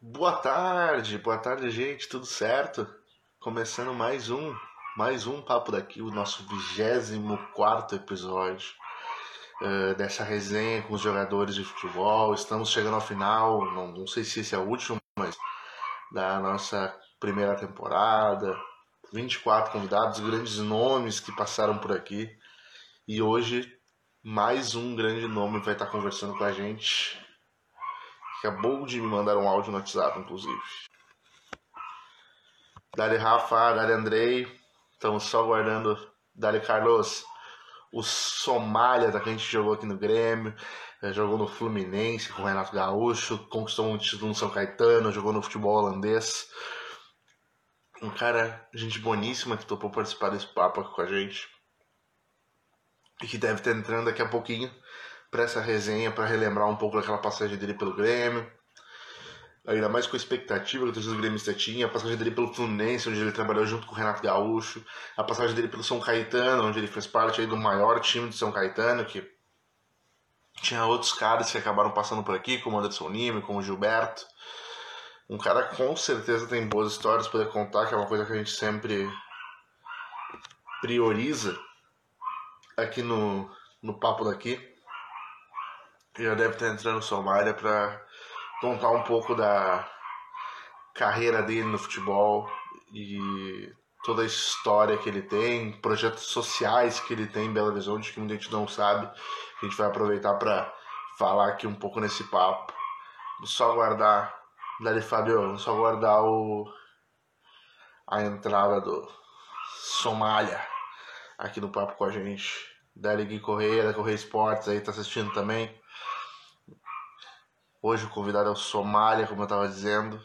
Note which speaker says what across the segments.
Speaker 1: Boa tarde, boa tarde, gente, tudo certo? Começando mais um, mais um papo daqui, o nosso 24 episódio uh, dessa resenha com os jogadores de futebol. Estamos chegando ao final, não, não sei se esse é o último, mas da nossa primeira temporada. 24 convidados, grandes nomes que passaram por aqui. E hoje, mais um grande nome vai estar conversando com a gente Acabou de me mandar um áudio no WhatsApp, inclusive. Dali Rafa, Dali Andrei. Estamos só aguardando. Dali Carlos. O Somália, da que a gente jogou aqui no Grêmio. Eh, jogou no Fluminense com o Renato Gaúcho. Conquistou um título no São Caetano. Jogou no futebol holandês. Um cara, gente boníssima, que topou participar desse papo aqui com a gente. E que deve estar entrando daqui a pouquinho para essa resenha, para relembrar um pouco daquela passagem dele pelo Grêmio. Ainda mais com a expectativa que o torcedor gremista tinha, a passagem dele pelo Fluminense, onde ele trabalhou junto com o Renato Gaúcho, a passagem dele pelo São Caetano, onde ele fez parte aí do maior time de São Caetano, que tinha outros caras que acabaram passando por aqui, como Anderson Lima, como Gilberto. Um cara com certeza tem boas histórias para contar, que é uma coisa que a gente sempre prioriza aqui no, no papo daqui já deve estar entrando no Somália para contar um pouco da carreira dele no futebol e toda a história que ele tem, projetos sociais que ele tem em Belo Horizonte que muita gente não sabe. A gente vai aproveitar para falar aqui um pouco nesse papo. Só guardar, Dali Fabio, só guardar o a entrada do Somália aqui no papo com a gente. Dali Gui Correia, da Correia Esportes aí tá assistindo também. Hoje o convidado é o Somália, como eu estava dizendo,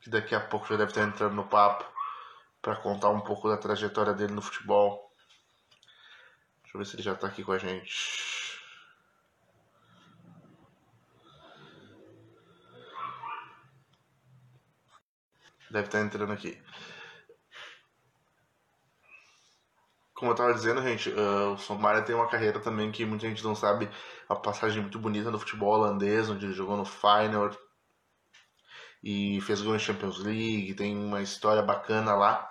Speaker 1: que daqui a pouco já deve estar entrando no papo para contar um pouco da trajetória dele no futebol. Deixa eu ver se ele já está aqui com a gente. Deve estar entrando aqui. Como eu estava dizendo, gente, uh, o Somália tem uma carreira também que muita gente não sabe, a passagem muito bonita no futebol holandês, onde ele jogou no Feyenoord e fez gol em Champions League, tem uma história bacana lá.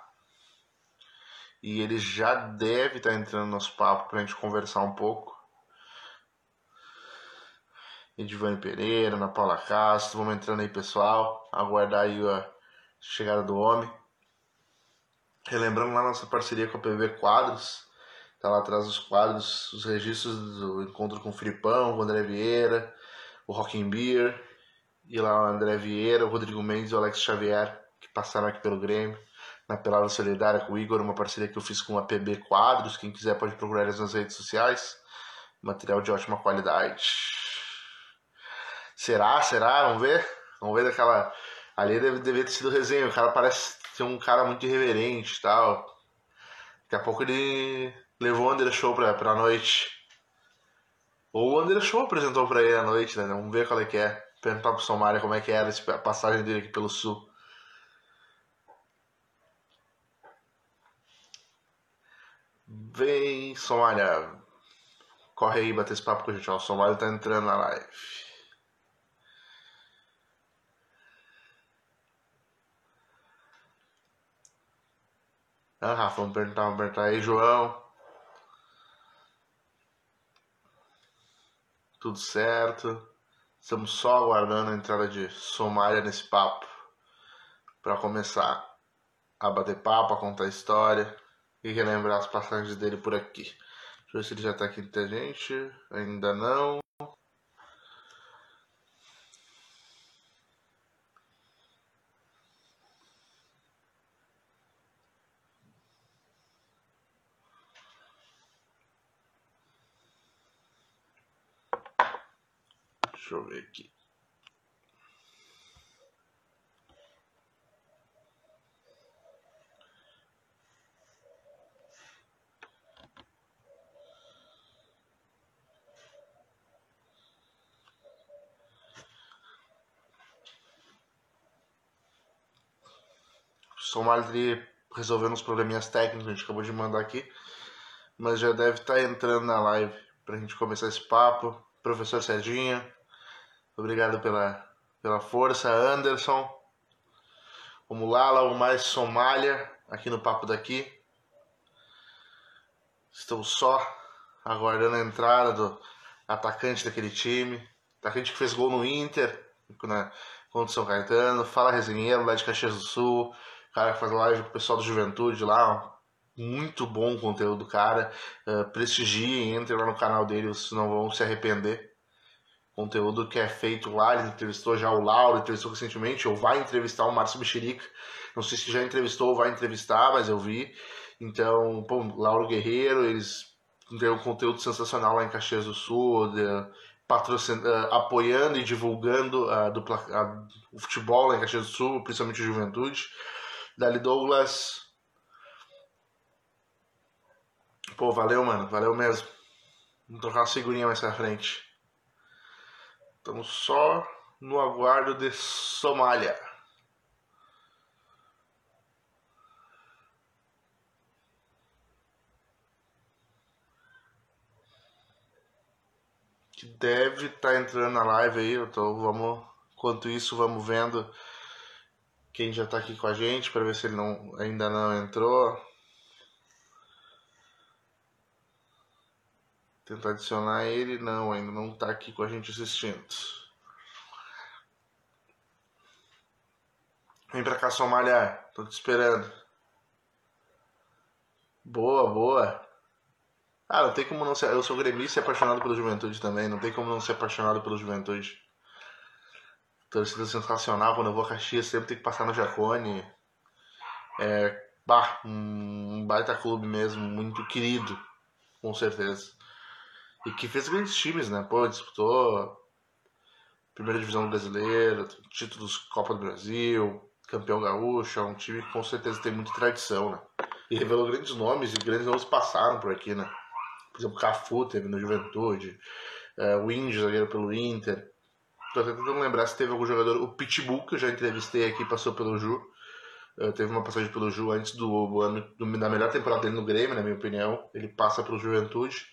Speaker 1: E ele já deve estar tá entrando no nosso papo para a gente conversar um pouco. Edivane Pereira, Ana Paula Castro, vamos entrando aí pessoal, aguardar aí a chegada do homem. Relembrando lá nossa parceria com a PV Quadros, tá lá atrás dos quadros, os registros do encontro com o Fripão, o André Vieira, o Rockin' Beer, e lá o André Vieira, o Rodrigo Mendes e o Alex Xavier, que passaram aqui pelo Grêmio, na Pelada Solidária com o Igor, uma parceria que eu fiz com a PB Quadros, quem quiser pode procurar eles nas redes sociais, material de ótima qualidade. Será? Será? Vamos ver? Vamos ver daquela... Ali deve, deve ter sido resenha, o cara parece ser um cara muito irreverente e tal. Daqui a pouco ele levou o Under Show pra, pra noite. Ou o Under Show apresentou pra ele à noite, né? Vamos ver qual é que é. Perguntar pro Somália como é que era a passagem dele aqui pelo sul. Vem, Somália. Corre aí, bater esse papo com a gente. O Somália tá entrando na live. Ah, Rafa, vamos perguntar, vamos perguntar aí, João. Tudo certo. Estamos só aguardando a entrada de Somália nesse papo para começar a bater papo, a contar história e relembrar as passagens dele por aqui. Deixa eu ver se ele já está aqui entre a gente. Ainda não. Deixa eu ver aqui. Somalri resolvendo uns probleminhas técnicos, a gente acabou de mandar aqui, mas já deve estar tá entrando na live para a gente começar esse papo. Professor Serginho, Obrigado pela, pela força, Anderson. Vamos lá, logo mais Somália, aqui no Papo daqui. Estou só aguardando a entrada do atacante daquele time. Atacante que fez gol no Inter, né, contra o São Caetano. Fala Resenheiro, lá de Caxias do Sul. Cara que faz live com o pessoal do Juventude lá. Muito bom o conteúdo do cara. Uh, prestigiem, entrem lá no canal dele, vocês não vão se arrepender conteúdo que é feito lá. Ele entrevistou já o Lauro, entrevistou recentemente, ou vai entrevistar o Márcio Mexerica. Não sei se já entrevistou ou vai entrevistar, mas eu vi. Então, pô, Lauro Guerreiro, eles têm um conteúdo sensacional lá em Caxias do Sul, de, patrocin... Uh, apoiando e divulgando uh, do, o futebol lá em Caxias do Sul, principalmente a juventude. Dali Douglas. Pô, valeu, mano, valeu mesmo. Vamos trocar uma figurinha mais pra frente. Estamos só no aguardo de Somália. Que deve estar tá entrando na live aí. Então vamos, enquanto isso, vamos vendo quem já está aqui com a gente para ver se ele não, ainda não entrou. Tentar adicionar ele. Não, ainda não está aqui com a gente assistindo. Vem pra cá, Somália. Tô te esperando. Boa, boa. Ah, não tem como não ser. Eu sou gremista e apaixonado pela juventude também. Não tem como não ser apaixonado pela juventude. Torcida sensacional. Quando eu vou a Caxias, sempre tem que passar no Jacone. É. Bah, um baita clube mesmo. Muito querido. Com certeza. E que fez grandes times, né? Pô, disputou primeira divisão brasileira, títulos Copa do Brasil, campeão gaúcho, é um time que com certeza tem muita tradição, né? E revelou grandes nomes e grandes nomes passaram por aqui, né? Por exemplo, Cafu teve no Juventude, uh, o Índio, zagueiro pelo Inter. Tô tentando lembrar se teve algum jogador. O Pitbull, que eu já entrevistei aqui, passou pelo Ju. Uh, teve uma passagem pelo Ju antes do ano do, da melhor temporada dele no Grêmio, na minha opinião. Ele passa pelo Juventude.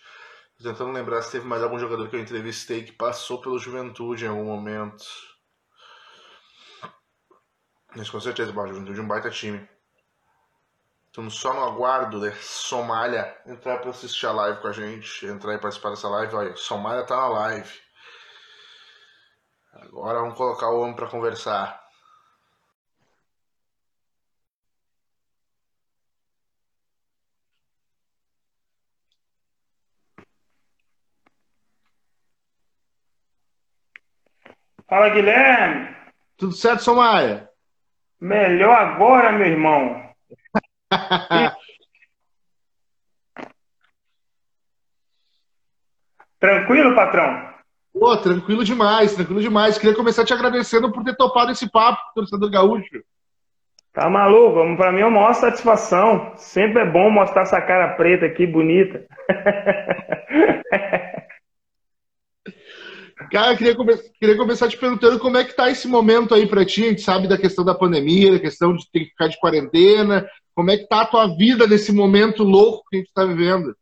Speaker 1: Tô tentando lembrar se teve mais algum jogador que eu entrevistei que passou pelo Juventude em algum momento. Mas com certeza, o Juventude é um baita time. Estamos só no aguardo de Somália entrar para assistir a live com a gente, entrar e participar dessa live. Olha, Somália tá na live. Agora vamos colocar o homem para conversar.
Speaker 2: Fala, Guilherme.
Speaker 1: Tudo certo, Somaia?
Speaker 2: Melhor agora, meu irmão. tranquilo, patrão?
Speaker 1: Pô, tranquilo demais, tranquilo demais. Queria começar te agradecendo por ter topado esse papo torcedor gaúcho.
Speaker 2: Tá maluco? Pra mim é uma maior satisfação. Sempre é bom mostrar essa cara preta aqui, bonita.
Speaker 1: Cara, queria, come queria começar te perguntando como é que tá esse momento aí para ti. A gente sabe da questão da pandemia, da questão de ter que ficar de quarentena. Como é que tá a tua vida nesse momento louco que a gente está vivendo?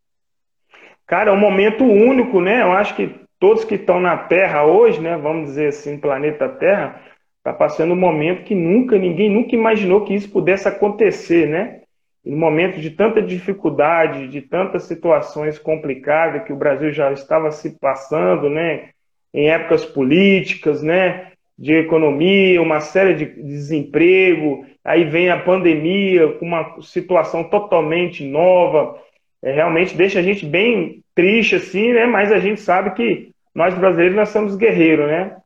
Speaker 2: Cara, é um momento único, né? Eu acho que todos que estão na Terra hoje, né? Vamos dizer assim, planeta Terra, tá passando um momento que nunca, ninguém nunca imaginou que isso pudesse acontecer, né? Um momento de tanta dificuldade, de tantas situações complicadas que o Brasil já estava se passando, né? Em épocas políticas, né? De economia, uma série de desemprego, aí vem a pandemia uma situação totalmente nova, é, realmente deixa a gente bem triste assim, né? Mas a gente sabe que nós brasileiros nós somos guerreiros, né?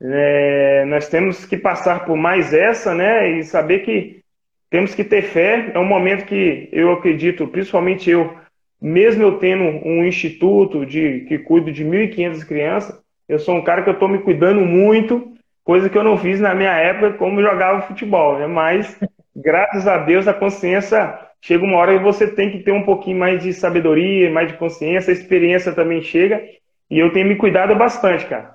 Speaker 2: É, nós temos que passar por mais essa, né? E saber que temos que ter fé. É um momento que eu acredito, principalmente eu, mesmo eu tendo um instituto de que cuido de 1.500 crianças, eu sou um cara que eu estou me cuidando muito, coisa que eu não fiz na minha época como jogava futebol, né? Mas, graças a Deus, a consciência chega uma hora que você tem que ter um pouquinho mais de sabedoria, mais de consciência, a experiência também chega, e eu tenho me cuidado bastante, cara.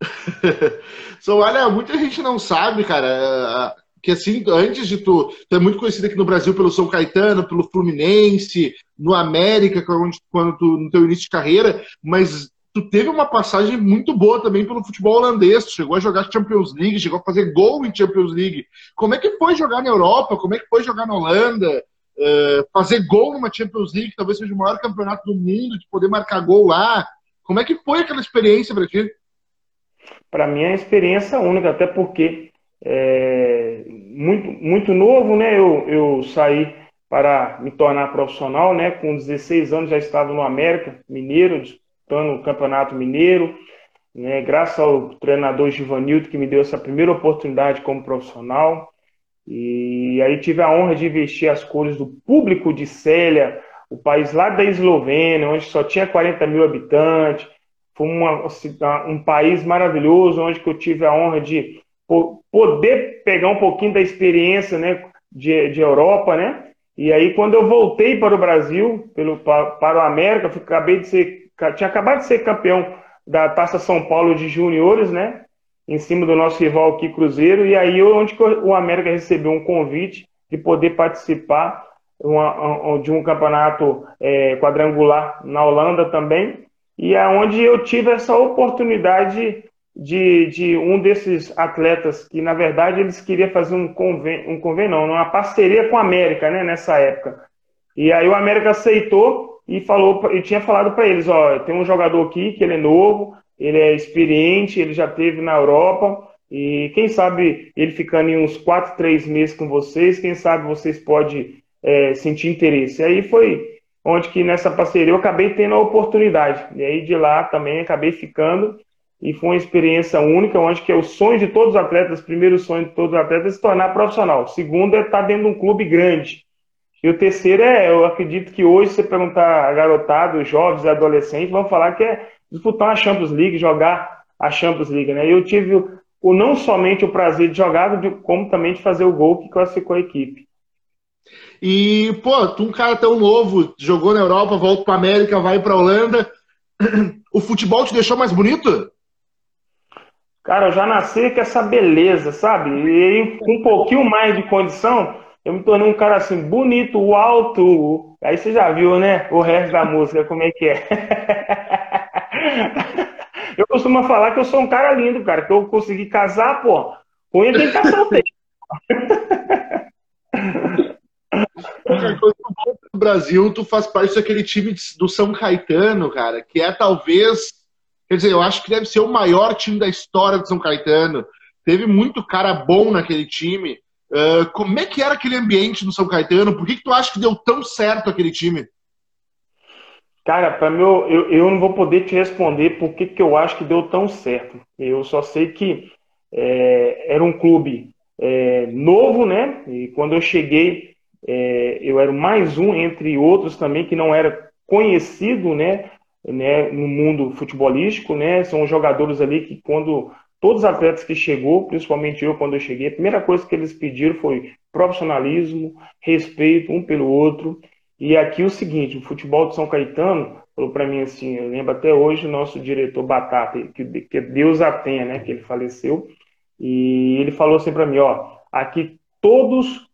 Speaker 1: so, olha, muita gente não sabe, cara, que assim, antes de tu, tu é muito conhecido aqui no Brasil pelo São Caetano, pelo Fluminense, no América, quando, quando tu, no teu início de carreira, mas tu teve uma passagem muito boa também pelo futebol holandês. Tu chegou a jogar Champions League, chegou a fazer gol em Champions League. Como é que foi jogar na Europa? Como é que foi jogar na Holanda? Uh, fazer gol numa Champions League, talvez seja o maior campeonato do mundo, de poder marcar gol lá. Como é que foi aquela experiência para ti?
Speaker 2: Para mim é uma experiência única, até porque é, muito, muito novo, né? Eu, eu saí para me tornar profissional, né? Com 16 anos já estava no América Mineiro, disputando o Campeonato Mineiro, né? Graças ao treinador Givanildo que me deu essa primeira oportunidade como profissional. E aí tive a honra de vestir as cores do público de Célia, o país lá da Eslovênia, onde só tinha 40 mil habitantes. Foi uma, um país maravilhoso, onde eu tive a honra de poder pegar um pouquinho da experiência né, de, de Europa, né? E aí, quando eu voltei para o Brasil, pelo, para o América, acabei de ser, tinha acabado de ser campeão da Taça São Paulo de Juniores, né? Em cima do nosso rival aqui, Cruzeiro. E aí, onde o América recebeu um convite de poder participar uma, de um campeonato é, quadrangular na Holanda também. E é onde eu tive essa oportunidade de, de um desses atletas que, na verdade, eles queriam fazer um convênio, um convênio não, uma parceria com a América, né, nessa época. E aí o América aceitou e falou e tinha falado para eles, ó, tem um jogador aqui que ele é novo, ele é experiente, ele já teve na Europa e quem sabe ele ficando em uns quatro, três meses com vocês, quem sabe vocês podem é, sentir interesse. E aí foi onde que nessa parceria eu acabei tendo a oportunidade. E aí de lá também acabei ficando e foi uma experiência única, onde que é o sonho de todos os atletas, primeiro sonho de todos os atletas é se tornar profissional. Segundo é estar dentro de um clube grande. E o terceiro é, eu acredito que hoje, se você perguntar a garotada, os jovens, adolescentes, vão falar que é disputar a Champions League, jogar a Champions League. Né? Eu tive o, não somente o prazer de jogar, como também de fazer o gol que classificou a equipe.
Speaker 1: E, pô, tu um cara tão novo, jogou na Europa, volta para América, vai para Holanda. O futebol te deixou mais bonito?
Speaker 2: Cara, eu já nasci com essa beleza, sabe? E aí, com um pouquinho mais de condição, eu me tornei um cara assim, bonito, alto. Aí você já viu, né? O resto da música, como é que é. eu costumo falar que eu sou um cara lindo, cara, que eu consegui casar, pô. Com ele tem que estar solteiro.
Speaker 1: no Brasil, tu faz parte daquele time do São Caetano, cara, que é talvez Quer dizer, eu acho que deve ser o maior time da história de São Caetano. Teve muito cara bom naquele time. Uh, como é que era aquele ambiente no São Caetano? Por que, que tu acha que deu tão certo aquele time?
Speaker 2: Cara, para mim, eu, eu não vou poder te responder por que, que eu acho que deu tão certo. Eu só sei que é, era um clube é, novo, né? E quando eu cheguei, é, eu era mais um entre outros também que não era conhecido, né? né, no mundo futebolístico, né? São jogadores ali que quando todos os atletas que chegou, principalmente eu quando eu cheguei, a primeira coisa que eles pediram foi profissionalismo, respeito um pelo outro. E aqui o seguinte, o futebol de São Caetano falou para mim assim, eu lembro até hoje o nosso diretor Batata, que, que Deus a tenha, né, que ele faleceu, e ele falou assim para mim, ó, aqui todos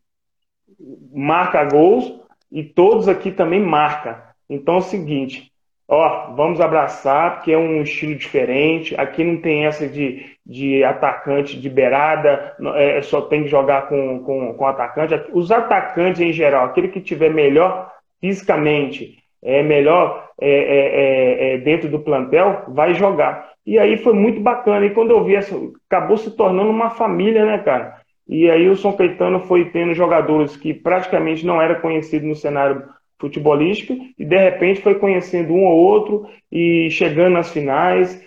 Speaker 2: marca gols e todos aqui também marca. Então é o seguinte, ó, vamos abraçar, porque é um estilo diferente. Aqui não tem essa de, de atacante de beirada, é, só tem que jogar com, com, com atacante. Os atacantes em geral, aquele que tiver melhor fisicamente, é melhor é, é, é, é, dentro do plantel, vai jogar. E aí foi muito bacana. E quando eu vi essa, acabou se tornando uma família, né, cara? E aí o São Caetano foi tendo jogadores que praticamente não era conhecido no cenário futebolística e de repente foi conhecendo um ou outro e chegando nas finais,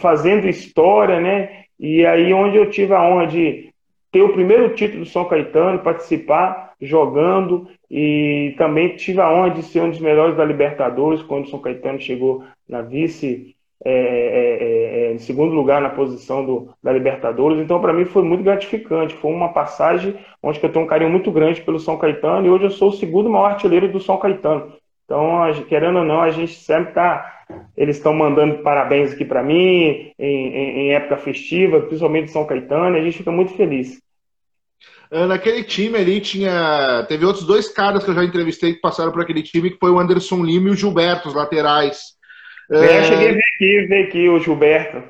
Speaker 2: fazendo história, né? E aí onde eu tive a honra de ter o primeiro título do São Caetano, participar jogando e também tive a honra de ser um dos melhores da Libertadores quando o São Caetano chegou na vice é, é, é, é, em segundo lugar na posição do, da Libertadores. Então, para mim, foi muito gratificante. Foi uma passagem onde eu tenho um carinho muito grande pelo São Caetano e hoje eu sou o segundo maior artilheiro do São Caetano. Então, querendo ou não, a gente sempre está. Eles estão mandando parabéns aqui para mim, em, em, em, época festiva, principalmente São Caetano, e a gente fica muito feliz.
Speaker 1: Naquele time ali tinha. Teve outros dois caras que eu já entrevistei que passaram por aquele time, que foi o Anderson Lima e o Gilberto, os laterais.
Speaker 2: É, cheguei a ver aqui, ver aqui o Gilberto.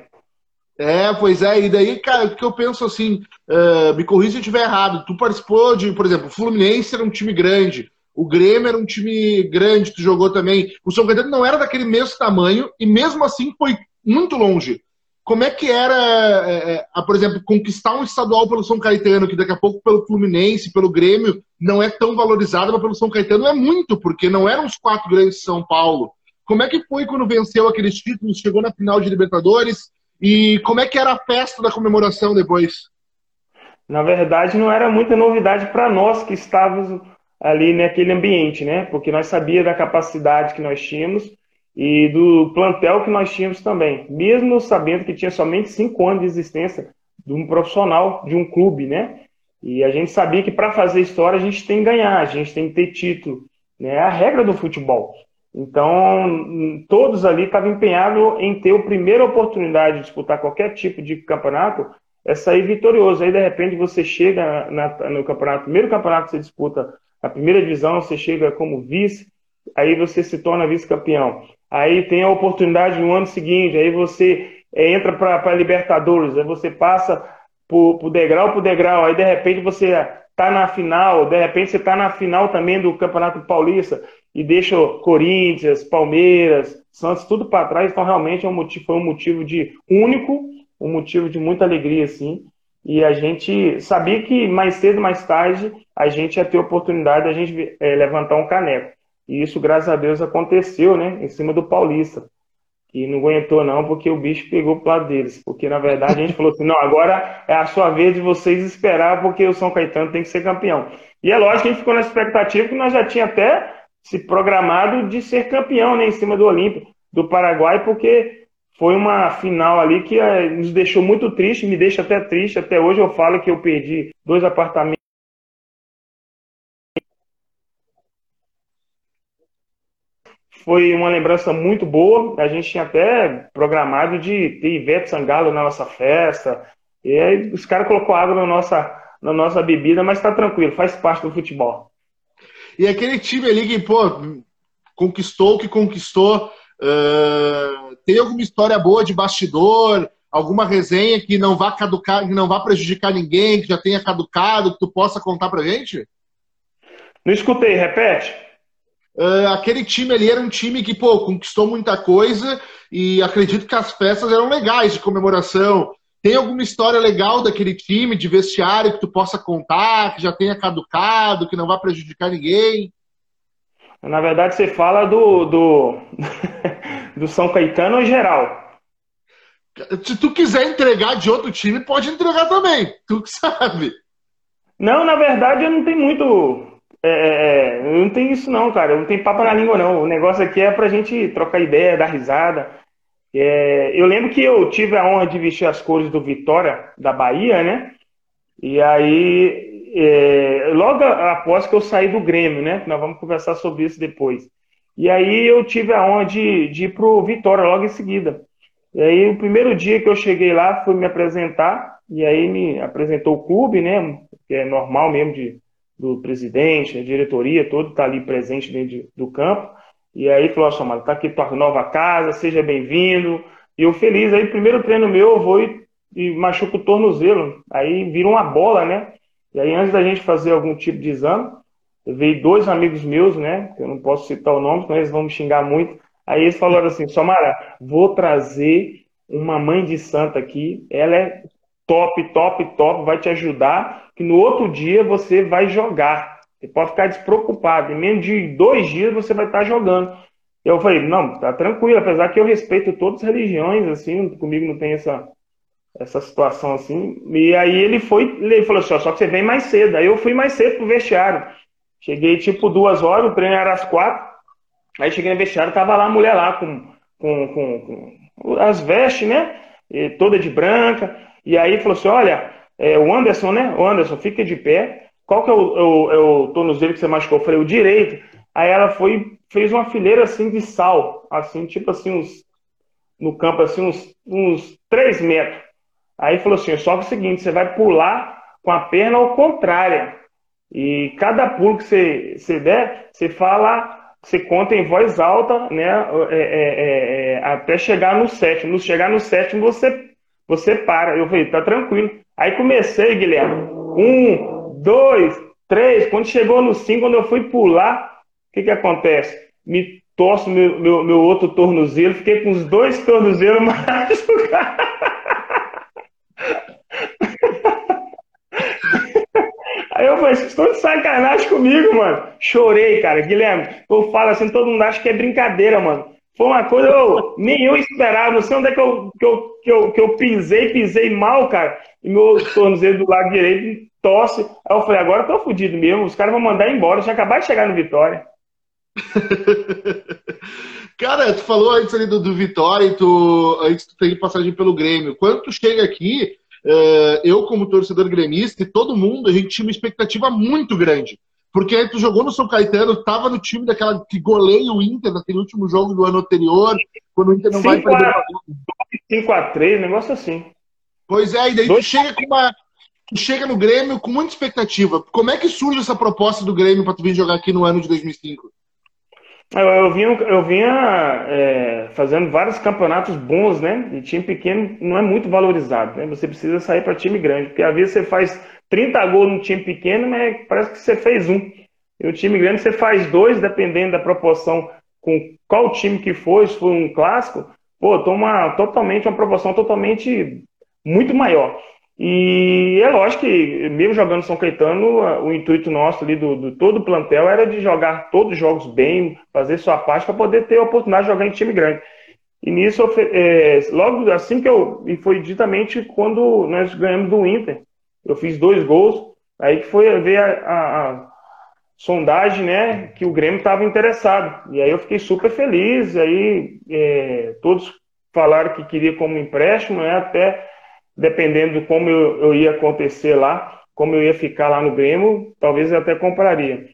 Speaker 1: É, pois é, e daí, cara, o que eu penso assim, uh, me corrija se eu estiver errado, tu participou de, por exemplo, o Fluminense era um time grande, o Grêmio era um time grande, tu jogou também, o São Caetano não era daquele mesmo tamanho, e mesmo assim foi muito longe. Como é que era, é, é, por exemplo, conquistar um estadual pelo São Caetano, que daqui a pouco pelo Fluminense, pelo Grêmio, não é tão valorizado, mas pelo São Caetano é muito, porque não eram os quatro grandes de São Paulo. Como é que foi quando venceu aqueles títulos, chegou na final de Libertadores? E como é que era a festa da comemoração depois?
Speaker 2: Na verdade, não era muita novidade para nós que estávamos ali naquele ambiente, né? Porque nós sabíamos da capacidade que nós tínhamos e do plantel que nós tínhamos também. Mesmo sabendo que tinha somente cinco anos de existência de um profissional, de um clube, né? E a gente sabia que para fazer história a gente tem que ganhar, a gente tem que ter título. Né? É a regra do futebol. Então, todos ali estavam empenhados em ter a primeira oportunidade de disputar qualquer tipo de campeonato, é sair vitorioso. Aí, de repente, você chega na, no campeonato, primeiro campeonato que você disputa, a primeira divisão, você chega como vice, aí você se torna vice-campeão. Aí tem a oportunidade no ano seguinte, aí você é, entra para Libertadores, aí você passa por, por degrau por degrau, aí de repente você está na final, de repente você está na final também do Campeonato Paulista e deixa Corinthians, Palmeiras, Santos, tudo para trás. Então, realmente é um motivo, foi um motivo de único, um motivo de muita alegria, assim. E a gente sabia que mais cedo, mais tarde, a gente ia ter oportunidade de a gente é, levantar um caneco. E isso, graças a Deus, aconteceu, né? Em cima do Paulista. Que não aguentou, não, porque o bicho pegou pro lado deles. Porque, na verdade, a gente falou assim: não, agora é a sua vez de vocês esperar, porque o São Caetano tem que ser campeão. E é lógico que a gente ficou na expectativa que nós já tinha até se programado de ser campeão né, em cima do Olímpio, do Paraguai, porque foi uma final ali que eh, nos deixou muito triste, me deixa até triste. Até hoje eu falo que eu perdi dois apartamentos. Foi uma lembrança muito boa. A gente tinha até programado de ter Ivete Sangalo na nossa festa. E aí os caras colocou água na nossa, na nossa bebida, mas está tranquilo, faz parte do futebol.
Speaker 1: E aquele time ali que, pô, conquistou o que conquistou. Uh, tem alguma história boa de bastidor? Alguma resenha que não vá caducar, que não vá prejudicar ninguém, que já tenha caducado, que tu possa contar pra gente?
Speaker 2: Não escutei, repete.
Speaker 1: Uh, aquele time ali era um time que, pô, conquistou muita coisa e acredito que as festas eram legais de comemoração. Tem alguma história legal daquele time, de vestiário, que tu possa contar, que já tenha caducado, que não vai prejudicar ninguém?
Speaker 2: Na verdade, você fala do, do, do São Caetano em geral.
Speaker 1: Se tu quiser entregar de outro time, pode entregar também. Tu que sabe.
Speaker 2: Não, na verdade, eu não tenho muito. É, é, é eu não tenho isso, não, cara. Eu não tenho papo na língua, não. O negócio aqui é pra gente trocar ideia, dar risada. É, eu lembro que eu tive a honra de vestir as cores do Vitória da Bahia, né? E aí, é, logo após que eu saí do Grêmio, né? Nós vamos conversar sobre isso depois. E aí eu tive a honra de, de ir pro Vitória logo em seguida. E aí o primeiro dia que eu cheguei lá fui me apresentar e aí me apresentou o clube, né? Que é normal mesmo de, do presidente, a diretoria, todo tá ali presente dentro de, do campo. E aí falou, ó, mano, tá aqui tua nova casa, seja bem-vindo. E eu feliz, aí primeiro treino meu, eu vou e, e machuco o tornozelo. Aí vira uma bola, né? E aí antes da gente fazer algum tipo de exame, veio dois amigos meus, né? Que eu não posso citar o nome, senão eles vão me xingar muito. Aí eles falaram assim, Somara, vou trazer uma mãe de santa aqui, ela é top, top, top, vai te ajudar, que no outro dia você vai jogar. Você pode ficar despreocupado. Em menos de dois dias você vai estar jogando. Eu falei, não, tá tranquilo, apesar que eu respeito todas as religiões, assim, comigo não tem essa, essa situação assim. E aí ele foi, ele falou assim, só que você vem mais cedo. Aí eu fui mais cedo pro vestiário. Cheguei tipo duas horas, o treino era às quatro. Aí cheguei no vestiário, tava lá a mulher lá com, com, com, com as vestes, né? E toda de branca. E aí falou assim: olha, é, o Anderson, né? O Anderson, fica de pé qual que é o, é o, é o tornozelo que você machucou? Eu falei, o direito. Aí ela foi, fez uma fileira assim de sal, assim, tipo assim, uns, no campo, assim, uns, uns 3 metros. Aí falou assim, só que é o seguinte, você vai pular com a perna ao contrária. E cada pulo que você, você der, você fala você conta em voz alta, né? É, é, é, até chegar no sétimo. Chegar no sétimo, você, você para. Eu falei, tá tranquilo. Aí comecei, Guilherme. Um, dois, três. Quando chegou no cinco, quando eu fui pular, o que que acontece? Me torço meu, meu, meu outro tornozelo, fiquei com os dois tornozelos machucados. Aí eu falei, estão de sacanagem comigo, mano. Chorei, cara. Guilherme, eu falo assim, todo mundo acha que é brincadeira, mano. Foi uma coisa, eu, nem eu esperava, não sei onde é que eu, que eu, que eu, que eu pisei, pisei mal, cara. E meu tornozelo do lado direito tosse. Aí eu falei, agora eu tô fudido mesmo, os caras vão mandar embora, já acabar de chegar no Vitória.
Speaker 1: cara, tu falou antes ali do, do Vitória e tu, antes tu tem passagem pelo Grêmio. Quando tu chega aqui, é, eu, como torcedor gremista, e todo mundo, a gente tinha uma expectativa muito grande. Porque aí tu jogou no São Caetano, estava no time daquela que goleia o Inter naquele último jogo do ano anterior, quando o Inter não vai perder.
Speaker 2: 5x3, negócio assim.
Speaker 1: Pois é, e daí tu chega com uma. Tu chega no Grêmio com muita expectativa. Como é que surge essa proposta do Grêmio para tu vir jogar aqui no ano de 2005?
Speaker 2: Eu, eu vinha, eu vinha é, fazendo vários campeonatos bons, né? E time pequeno não é muito valorizado, né? Você precisa sair para time grande, porque às vezes você faz 30 gols no time pequeno, mas parece que você fez um. E o time grande você faz dois, dependendo da proporção com qual time que for, se for um clássico, pô, toma totalmente uma proporção totalmente muito maior. E é lógico que, mesmo jogando São Caetano, o intuito nosso ali do, do todo o plantel era de jogar todos os jogos bem, fazer sua parte para poder ter a oportunidade de jogar em time grande. E nisso, é, logo assim que eu. E foi ditamente quando nós ganhamos do Inter. Eu fiz dois gols, aí que foi ver a, a, a sondagem, né, que o Grêmio estava interessado. E aí eu fiquei super feliz. Aí é, todos falaram que queria como empréstimo, né, até dependendo de como eu, eu, ia acontecer lá, como eu ia ficar lá no Grêmio, talvez eu até compraria.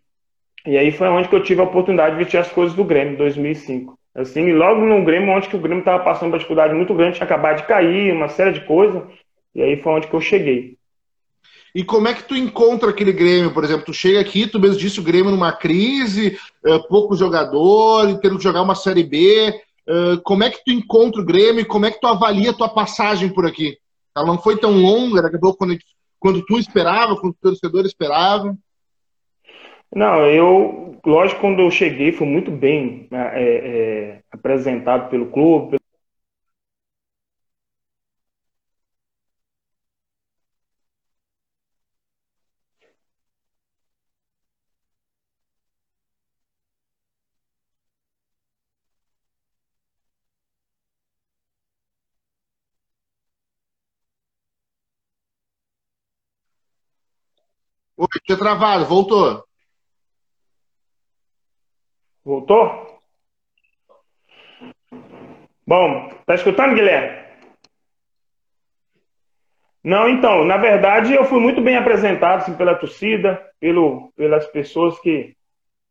Speaker 2: E aí foi onde que eu tive a oportunidade de vestir as coisas do Grêmio, em 2005. Assim, logo no Grêmio, onde que o Grêmio estava passando uma dificuldade muito grande, tinha acabado de cair, uma série de coisas, e aí foi onde que eu cheguei.
Speaker 1: E como é que tu encontra aquele Grêmio, por exemplo? Tu chega aqui, tu mesmo disse o Grêmio numa crise, é, pouco jogador, tendo que jogar uma Série B. É, como é que tu encontra o Grêmio? Como é que tu avalia a tua passagem por aqui? Ela não foi tão longa, acabou quando, quando tu esperava, quando o torcedor esperava.
Speaker 2: Não, eu, lógico, quando eu cheguei, foi muito bem né, é, é, apresentado pelo clube,
Speaker 1: Oi, tinha travado, voltou.
Speaker 2: Voltou? Bom, tá escutando, Guilherme? Não, então, na verdade, eu fui muito bem apresentado assim, pela torcida, pelo, pelas pessoas que,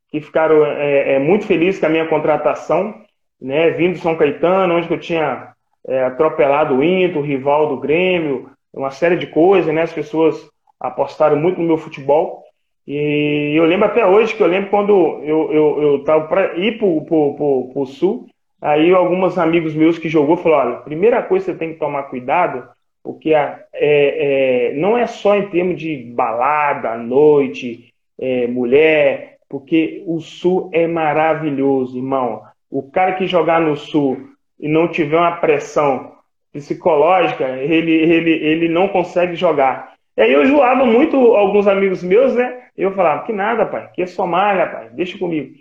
Speaker 2: que ficaram é, é, muito felizes com a minha contratação, né? Vindo de São Caetano, onde eu tinha é, atropelado o Inter, o rival do Grêmio, uma série de coisas, né? As pessoas apostaram muito no meu futebol. E eu lembro até hoje que eu lembro quando eu, eu, eu tava para ir pro, pro, sul, aí alguns amigos meus que jogou falaram, olha, primeira coisa que você tem que tomar cuidado, porque é, é, não é só em termos de balada, noite, é, mulher, porque o sul é maravilhoso, irmão. O cara que jogar no sul e não tiver uma pressão psicológica, ele, ele, ele não consegue jogar. E aí eu zoava muito alguns amigos meus, né? Eu falava, que nada, pai, que é Somália, pai, deixa comigo.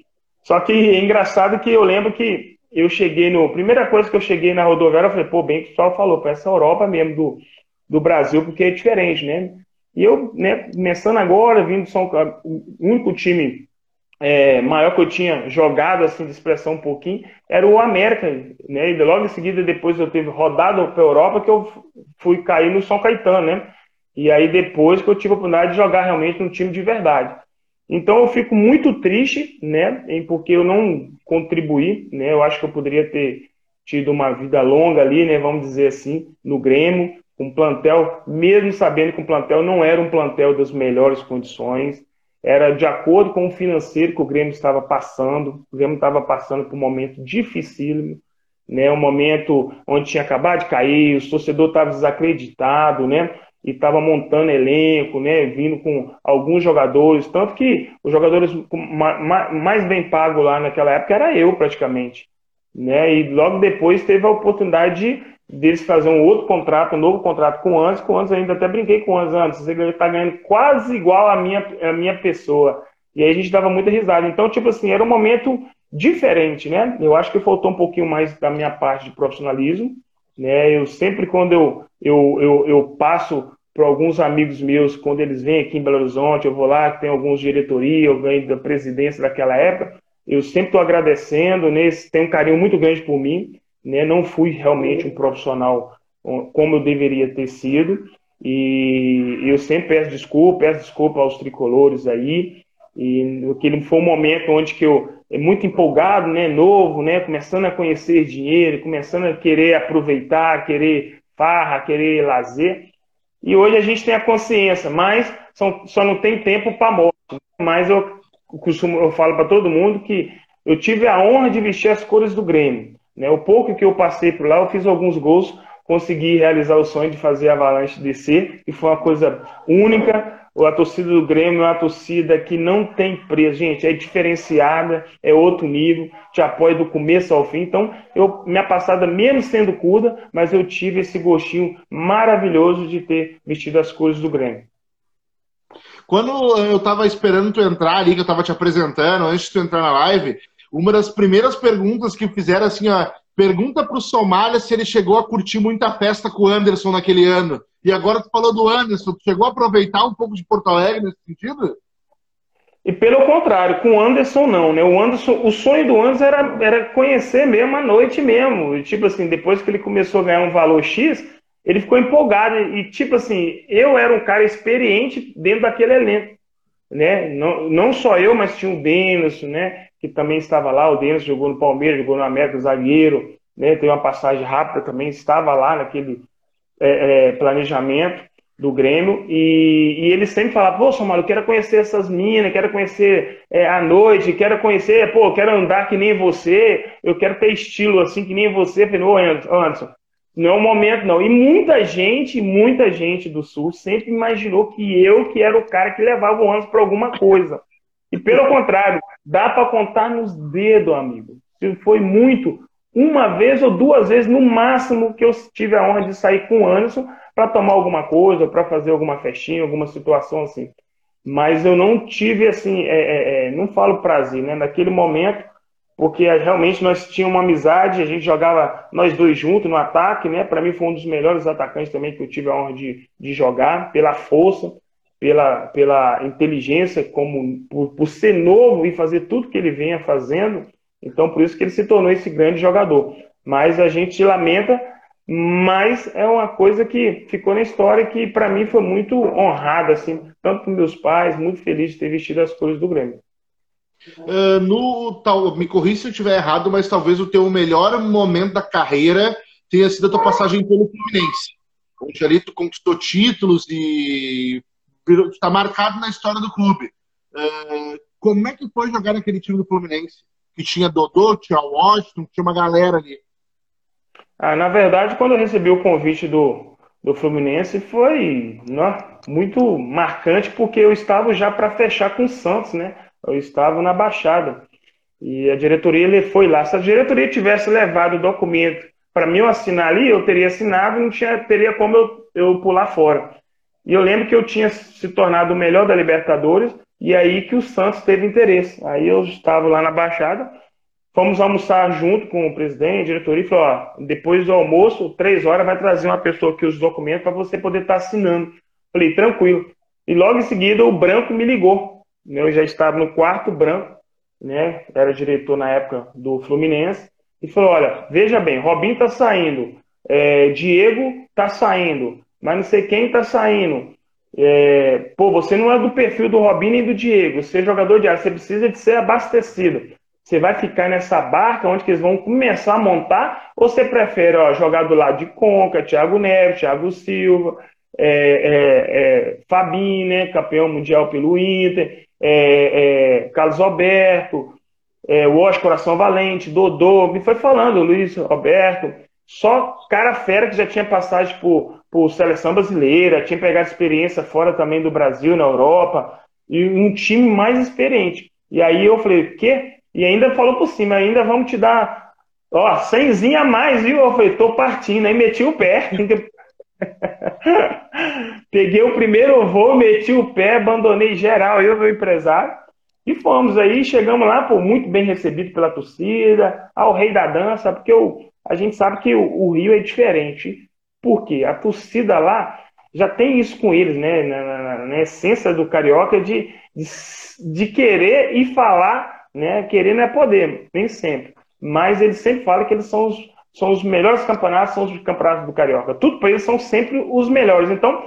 Speaker 2: Só que é engraçado que eu lembro que eu cheguei no. Primeira coisa que eu cheguei na rodoviária, eu falei, pô, bem que o pessoal falou, para essa Europa mesmo do, do Brasil, porque é diferente, né? E eu, né, começando agora, vindo São o único time é, maior que eu tinha jogado, assim, de expressão um pouquinho, era o América, né? E logo em seguida, depois eu teve rodado para Europa, que eu fui cair no São Caetano, né? E aí depois que eu tive a oportunidade de jogar realmente no time de verdade. Então eu fico muito triste, né, porque eu não contribuí, né? Eu acho que eu poderia ter tido uma vida longa ali, né, vamos dizer assim, no Grêmio, com um plantel, mesmo sabendo que o plantel não era um plantel das melhores condições. era de acordo com o financeiro que o Grêmio estava passando. O Grêmio estava passando por um momento dificílimo, né? Um momento onde tinha acabado de cair, o torcedor estava desacreditado, né? E estava montando elenco, né? Vindo com alguns jogadores, tanto que os jogadores mais bem pagos lá naquela época era eu praticamente, né? E logo depois teve a oportunidade deles fazer um outro contrato, um novo contrato com o Antes, com o Antes ainda até brinquei com o Antes antes, ele está ganhando quase igual a minha, a minha pessoa. E aí a gente dava muita risada. Então, tipo assim, era um momento diferente, né? Eu acho que faltou um pouquinho mais da minha parte de profissionalismo, né? Eu sempre, quando eu, eu, eu, eu passo para alguns amigos meus, quando eles vêm aqui em Belo Horizonte, eu vou lá, tem alguns diretoria, eu ganho da presidência daquela época, eu sempre estou agradecendo, né? Têm um carinho muito grande por mim, né? Não fui realmente um profissional como eu deveria ter sido. E eu sempre peço desculpa, peço desculpa aos tricolores aí. E aquele foi um momento onde que eu é muito empolgado, né, novo, né, começando a conhecer dinheiro, começando a querer aproveitar, querer farra, querer lazer. E hoje a gente tem a consciência, mas só, só não tem tempo para morte. Mas eu costumo, eu falo para todo mundo que eu tive a honra de vestir as cores do Grêmio. Né? O pouco que eu passei por lá, eu fiz alguns gols, consegui realizar o sonho de fazer a Avalanche descer, e foi uma coisa única. A torcida do Grêmio é uma torcida que não tem preço, gente, é diferenciada, é outro nível, te apoia do começo ao fim. Então, eu, minha passada, mesmo sendo curta, mas eu tive esse gostinho maravilhoso de ter vestido as cores do Grêmio.
Speaker 1: Quando eu estava esperando tu entrar ali, que eu estava te apresentando, antes de tu entrar na live, uma das primeiras perguntas que fizeram assim, ó, pergunta pro Somália se ele chegou a curtir muita festa com o Anderson naquele ano. E agora tu falou do Anderson, tu chegou a aproveitar um pouco de Porto Alegre nesse sentido?
Speaker 2: E pelo contrário, com o Anderson não, né? O Anderson, o sonho do Anderson era, era conhecer mesmo a noite mesmo. Tipo assim, depois que ele começou a ganhar um valor X, ele ficou empolgado. E, tipo assim, eu era um cara experiente dentro daquele elenco. Né? Não, não só eu, mas tinha o Denison, né? que também estava lá. O Denis jogou no Palmeiras, jogou no América, zagueiro, né? Tem uma passagem rápida também, estava lá naquele é, é, planejamento do Grêmio. E, e ele sempre falava: Pô, Samuel, eu quero conhecer essas minas, quero conhecer é, a noite, quero conhecer, pô, quero andar que nem você, eu quero ter estilo assim que nem você. Eu falei: Anderson, não é o momento, não. E muita gente, muita gente do Sul sempre imaginou que eu que era o cara que levava o Anderson para alguma coisa. E pelo contrário, dá para contar nos dedos, amigo. Foi muito, uma vez ou duas vezes no máximo que eu tive a honra de sair com o Anderson para tomar alguma coisa, para fazer alguma festinha, alguma situação assim. Mas eu não tive assim, é, é, é, não falo prazer, né? Naquele momento, porque realmente nós tínhamos uma amizade, a gente jogava nós dois juntos no ataque, né? Para mim foi um dos melhores atacantes também que eu tive a honra de, de jogar, pela força, pela, pela inteligência, como por, por, ser novo e fazer tudo que ele venha fazendo. Então, por isso que ele se tornou esse grande jogador. Mas a gente lamenta, mas é uma coisa que ficou na história que para mim foi muito honrada, assim, tanto para meus pais, muito feliz de ter vestido as cores do Grêmio.
Speaker 1: Uh, no tal, me corri se eu estiver errado, mas talvez o teu melhor momento da carreira tenha sido a tua passagem pelo Fluminense. Onde ali tu conquistou títulos e está marcado na história do clube. Uh, como é que foi jogar naquele time do Fluminense? Que tinha Dodô, tinha Washington, tinha uma galera ali.
Speaker 2: Ah, na verdade, quando eu recebi o convite do, do Fluminense, foi muito marcante, porque eu estava já para fechar com o Santos, né? Eu estava na Baixada. E a diretoria ele foi lá. Se a diretoria tivesse levado o documento para mim eu assinar ali, eu teria assinado e não tinha, teria como eu, eu pular fora. E eu lembro que eu tinha se tornado o melhor da Libertadores, e aí que o Santos teve interesse. Aí eu estava lá na Baixada, fomos almoçar junto com o presidente, diretoria, e falou: ó, depois do almoço, três horas, vai trazer uma pessoa aqui os documentos para você poder estar tá assinando. Falei, tranquilo. E logo em seguida o Branco me ligou. Eu já estava no quarto branco, né? Era diretor na época do Fluminense, e falou: olha, veja bem, Robinho tá saindo, é, Diego tá saindo, mas não sei quem tá saindo. É, pô, você não é do perfil do Robinho nem do Diego. Você é jogador de área, você precisa de ser abastecido. Você vai ficar nessa barca onde eles vão começar a montar? Ou você prefere ó, jogar do lado de Conca, Thiago Neves, Thiago Silva, é, é, é, Fabinho, né, campeão mundial pelo Inter, é, é, Carlos Alberto, é, o Oscar Coração Valente, Dodô, me foi falando, Luiz Roberto, só cara fera que já tinha passagem por, por seleção brasileira, tinha pegado experiência fora também do Brasil, na Europa, e um time mais experiente. E aí eu falei, o quê? E ainda falou por cima, ainda vamos te dar, ó, cenzinha a mais, viu? Eu falei, tô partindo, aí meti o pé. Peguei o primeiro voo, meti o pé, abandonei geral, eu e meu empresário. E fomos aí, chegamos lá, pô, muito bem recebido pela torcida, ao rei da dança, porque o, a gente sabe que o, o Rio é diferente. Por quê? A torcida lá já tem isso com eles, né? Na, na, na essência do carioca de, de, de, querer e falar, né? Querer não é poder, nem sempre. Mas eles sempre falam que eles são os, são os melhores campeonatos, são os campeonatos do carioca. Tudo para eles são sempre os melhores. Então,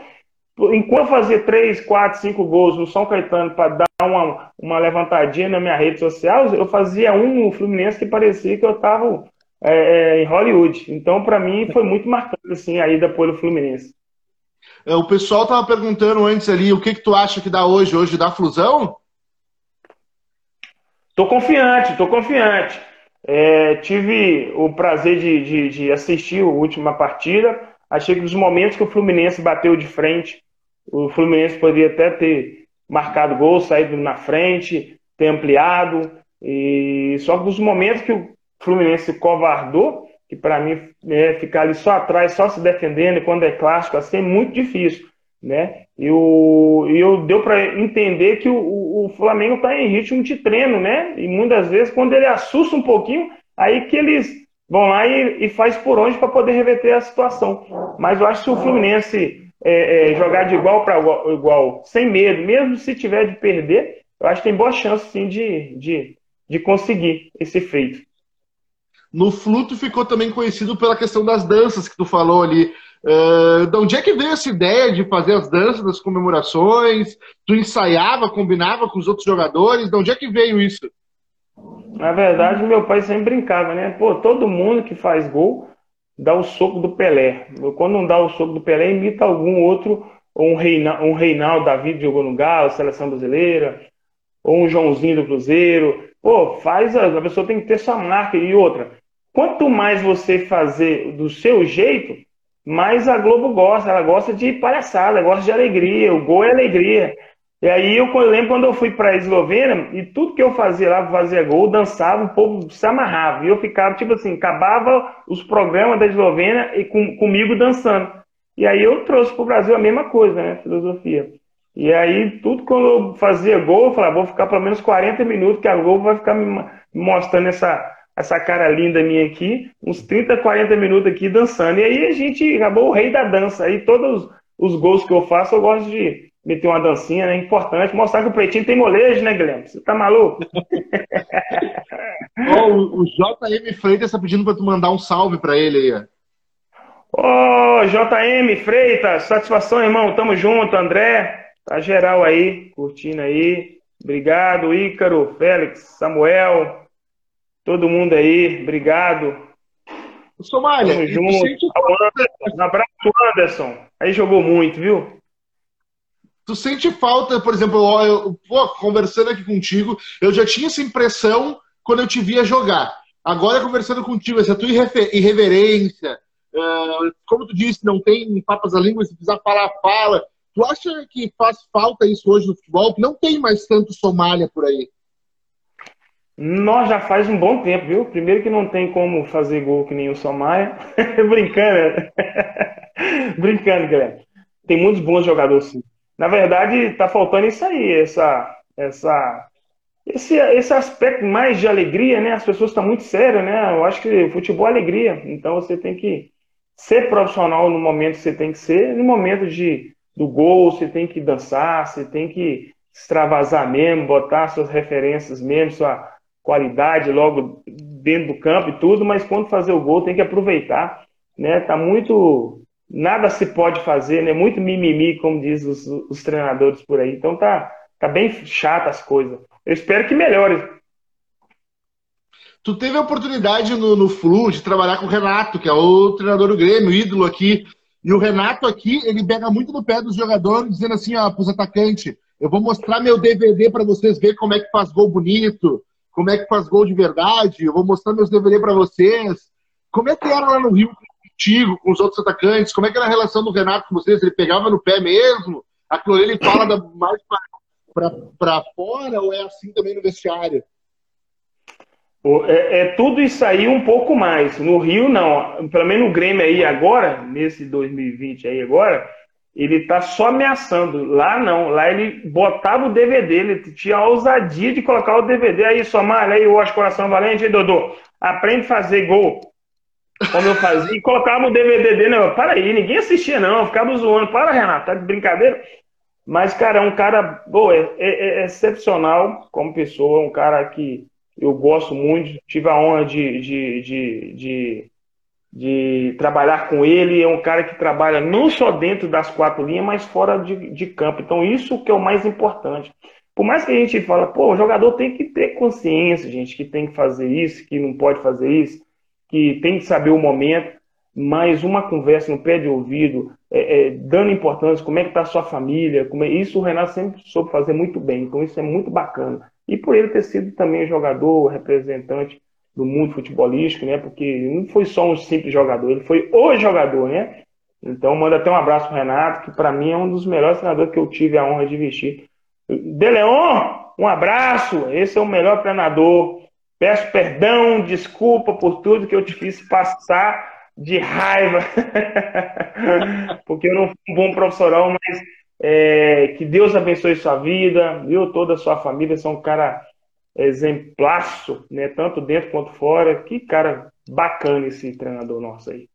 Speaker 2: enquanto fazia 3, 4, 5 gols no São Caetano para dar uma, uma levantadinha na minha rede social, eu fazia um no Fluminense que parecia que eu estava é, é, em Hollywood. Então, para mim, foi muito marcante assim, a ida pelo Fluminense.
Speaker 1: É, o pessoal estava perguntando antes ali o que, que tu acha que dá hoje? Hoje dá fusão?
Speaker 2: Tô confiante, tô confiante. É, tive o prazer de, de, de, assistir a última partida. Achei que nos momentos que o Fluminense bateu de frente, o Fluminense poderia até ter marcado gol, saído na frente, ter ampliado. E só que nos momentos que o Fluminense covardou, que para mim é ficar ali só atrás, só se defendendo, e quando é clássico, assim, é muito difícil. Né? E, o, e eu deu para entender que o, o Flamengo está em ritmo de treino, né? E muitas vezes, quando ele assusta um pouquinho, aí que eles vão lá e, e faz por onde para poder reverter a situação. Mas eu acho que se o Fluminense é, é, jogar de igual para igual, igual, sem medo, mesmo se tiver de perder, eu acho que tem boa chance sim de, de, de conseguir esse feito.
Speaker 1: No Fluto ficou também conhecido pela questão das danças que tu falou ali. Uh, de onde é que veio essa ideia de fazer as danças das comemorações? Tu ensaiava, combinava com os outros jogadores? De onde é que veio isso?
Speaker 2: Na verdade, meu pai sempre brincava, né? Pô, todo mundo que faz gol dá o soco do Pelé. Quando não dá o soco do Pelé, imita algum outro, ou um, Reina, um Reinaldo David jogou no Galo, seleção brasileira, ou um Joãozinho do Cruzeiro. Pô, faz a, a pessoa tem que ter sua marca e outra. Quanto mais você fazer do seu jeito, mais a Globo gosta. Ela gosta de palhaçada, gosta de alegria. O gol é alegria. E aí eu lembro quando eu fui para a Eslovênia e tudo que eu fazia lá, fazia gol, dançava, o povo se amarrava. E eu ficava, tipo assim, acabava os programas da Eslovênia e com, comigo dançando. E aí eu trouxe para o Brasil a mesma coisa, né? Filosofia. E aí, tudo quando eu fazia gol, eu falava, vou ficar pelo menos 40 minutos, que a Globo vai ficar me mostrando essa, essa cara linda minha aqui, uns 30, 40 minutos aqui dançando. E aí a gente acabou o rei da dança. Aí todos os gols que eu faço, eu gosto de meter uma dancinha, né? Importante, mostrar que o pretinho tem molejo, né, Guilherme? Você tá maluco?
Speaker 1: oh, o JM Freitas tá pedindo para tu mandar um salve para ele aí.
Speaker 2: Ô, oh, JM Freitas, satisfação, irmão. Tamo junto, André. Tá geral aí, curtindo aí. Obrigado, Ícaro, Félix, Samuel, Todo mundo aí, obrigado.
Speaker 1: Somália, Tamo junto. Sente...
Speaker 2: Um abraço, Anderson. Aí jogou muito, viu?
Speaker 1: Tu sente falta, por exemplo, eu, pô, conversando aqui contigo, eu já tinha essa impressão quando eu te via jogar. Agora, conversando contigo, essa tua irreverência, uh, como tu disse, não tem papas à língua, se precisar falar, fala. Tu acha que faz falta isso hoje no futebol? Que não tem mais tanto Somália por aí.
Speaker 2: Nós já faz um bom tempo, viu? Primeiro que não tem como fazer gol que nem o Somaia. Brincando, né? Brincando, Guilherme. Tem muitos bons jogadores, sim. Na verdade, tá faltando isso aí, essa, essa, esse, esse aspecto mais de alegria, né? As pessoas estão muito sérias, né? Eu acho que futebol é alegria. Então você tem que ser profissional no momento que você tem que ser, no momento de, do gol, você tem que dançar, você tem que extravasar mesmo, botar suas referências mesmo, sua qualidade logo dentro do campo e tudo, mas quando fazer o gol tem que aproveitar, né? Tá muito nada se pode fazer, né? Muito mimimi, como diz os, os treinadores por aí. Então tá tá bem chata as coisas. Eu espero que melhore.
Speaker 1: Tu teve a oportunidade no, no Flu de trabalhar com o Renato, que é o treinador do Grêmio, ídolo aqui. E o Renato aqui, ele pega muito no pé dos jogadores, dizendo assim, ó, pros atacantes, eu vou mostrar meu DVD para vocês verem como é que faz gol bonito, como é que faz gol de verdade, eu vou mostrar meus DVD para vocês. Como é que era lá no Rio contigo, com os outros atacantes? Como é que era a relação do Renato com vocês? Ele pegava no pé mesmo? Aquilo ele fala da, mais para fora ou é assim também no vestiário?
Speaker 2: É, é, tudo isso aí um pouco mais. No Rio, não. Pelo menos no Grêmio aí agora, nesse 2020 aí agora, ele tá só ameaçando. Lá não. Lá ele botava o DVD, ele tinha a ousadia de colocar o DVD. Aí, Somália, aí, o Osh Coração Valente, aí, Dodô, aprende a fazer gol. Como eu fazia, e colocava o DVD dele, né? para aí, ninguém assistia não, ficava zoando. Para, Renato, tá de brincadeira? Mas, cara, é um cara, pô, é, é, é excepcional como pessoa, um cara que eu gosto muito, tive a honra de, de, de, de, de trabalhar com ele. É um cara que trabalha não só dentro das quatro linhas, mas fora de, de campo. Então, isso que é o mais importante. Por mais que a gente fala, pô, o jogador tem que ter consciência, gente, que tem que fazer isso, que não pode fazer isso, que tem que saber o momento, mas uma conversa no pé de ouvido, é, é, dando importância, como é que está a sua família, como é, isso o Renato sempre soube fazer muito bem, então isso é muito bacana. E por ele ter sido também jogador, representante do mundo futebolístico, né? Porque não foi só um simples jogador, ele foi o jogador, né? Então manda até um abraço pro Renato, que para mim é um dos melhores treinadores que eu tive a honra de vestir. De Leon, um abraço, esse é o melhor treinador. Peço perdão, desculpa por tudo que eu te fiz passar de raiva, porque eu não fui um bom profissional, mas é, que Deus abençoe sua vida, viu? Toda a sua família. Você é um cara exemplaço, né? Tanto dentro quanto fora. Que cara bacana esse treinador nosso aí.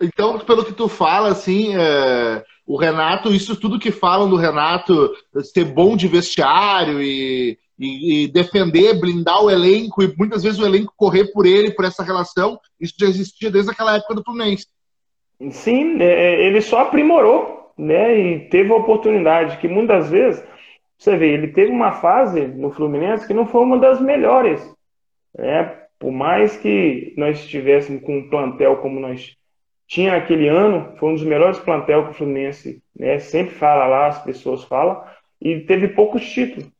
Speaker 1: Então, pelo que tu fala, assim, é, o Renato, isso tudo que falam do Renato ser bom de vestiário e, e, e, defender, blindar o elenco e muitas vezes o elenco correr por ele, por essa relação, isso já existia desde aquela época do Fluminense.
Speaker 2: Sim, é, ele só aprimorou né? E teve a oportunidade que muitas vezes, você vê, ele teve uma fase no Fluminense que não foi uma das melhores, né? Por mais que nós estivéssemos com um plantel como nós tinha aquele ano, foi um dos melhores plantel que o Fluminense, né? Sempre fala lá, as pessoas falam, e teve poucos títulos.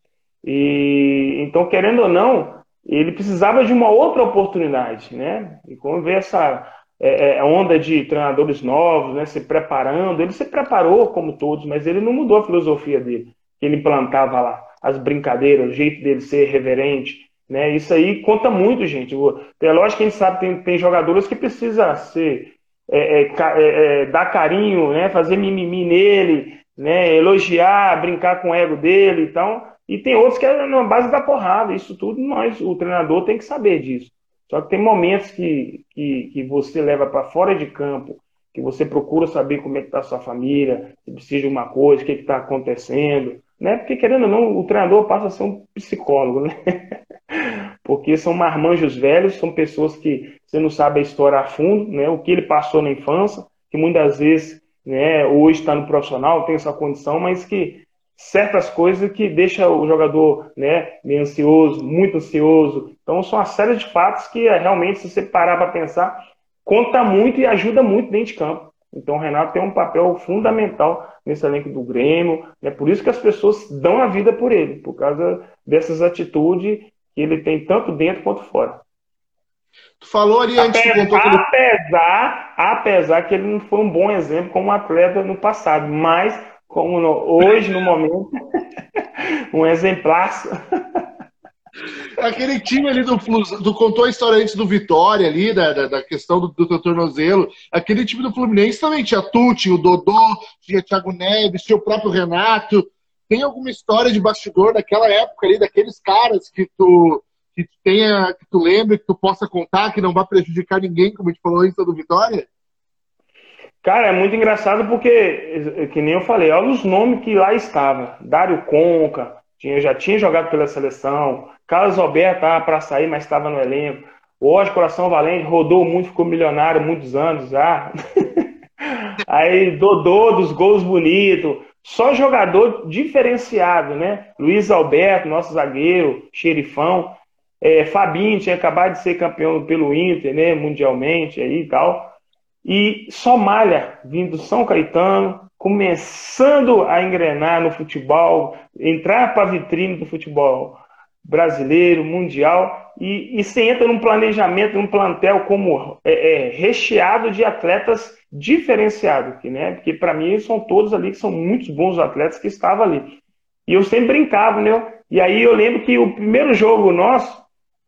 Speaker 2: E então, querendo ou não, ele precisava de uma outra oportunidade, né? E quando vê essa é, é, onda de treinadores novos, né, se preparando. Ele se preparou como todos, mas ele não mudou a filosofia dele, que ele implantava lá, as brincadeiras, o jeito dele ser reverente. Né? Isso aí conta muito, gente. É lógico que a gente sabe tem, tem jogadores que precisa ser, é, é, é, é, dar carinho, né, fazer mimimi nele, né, elogiar, brincar com o ego dele. Então, e tem outros que é na base da porrada. Isso tudo nós, o treinador tem que saber disso. Só que tem momentos que, que, que você leva para fora de campo, que você procura saber como é que está sua família, se precisa de uma coisa, o que está acontecendo, né? Porque, querendo ou não, o treinador passa a ser um psicólogo, né? Porque são marmanjos velhos, são pessoas que você não sabe a história a fundo, né? O que ele passou na infância, que muitas vezes, né, hoje está no profissional, tem essa condição, mas que certas coisas que deixa o jogador né, meio ansioso, muito ansioso. Então são uma série de fatos que é, realmente, se você parar para pensar, conta muito e ajuda muito dentro de campo. Então o Renato tem um papel fundamental nesse elenco do Grêmio. É por isso que as pessoas dão a vida por ele, por causa dessas atitudes que ele tem tanto dentro quanto fora.
Speaker 1: Tu falou ali antes
Speaker 2: apesar, que apesar, apesar que ele não foi um bom exemplo como atleta no passado, mas como no, hoje, no momento, um exemplar.
Speaker 1: Aquele time ali do do contou a história antes do Vitória ali, da, da, da questão do, do, tornozelo. Aquele time do Fluminense também tinha tu, tinha o Dodô, tinha Thiago Neves, tinha o próprio Renato. Tem alguma história de bastidor daquela época ali, daqueles caras que tu que tenha, que tu lembre, que tu possa contar, que não vai prejudicar ninguém, como a gente falou antes do Vitória?
Speaker 2: Cara, é muito engraçado porque, que nem eu falei, olha os nomes que lá estavam. Dário Conca, tinha, já tinha jogado pela seleção. Carlos Alberto estava para sair, mas estava no elenco. Hoje, Coração Valente rodou muito, ficou milionário muitos anos já. Aí, Dodô dos gols bonitos. Só jogador diferenciado, né? Luiz Alberto, nosso zagueiro, xerifão. É, Fabinho tinha acabado de ser campeão pelo Inter, né? Mundialmente aí e tal. E Somália, vindo São Caetano, começando a engrenar no futebol, entrar para a vitrine do futebol brasileiro, mundial, e, e você entra num planejamento, num plantel como é, é, recheado de atletas diferenciados, né? Porque para mim são todos ali que são muitos bons atletas que estavam ali. E eu sempre brincava, né? E aí eu lembro que o primeiro jogo nosso,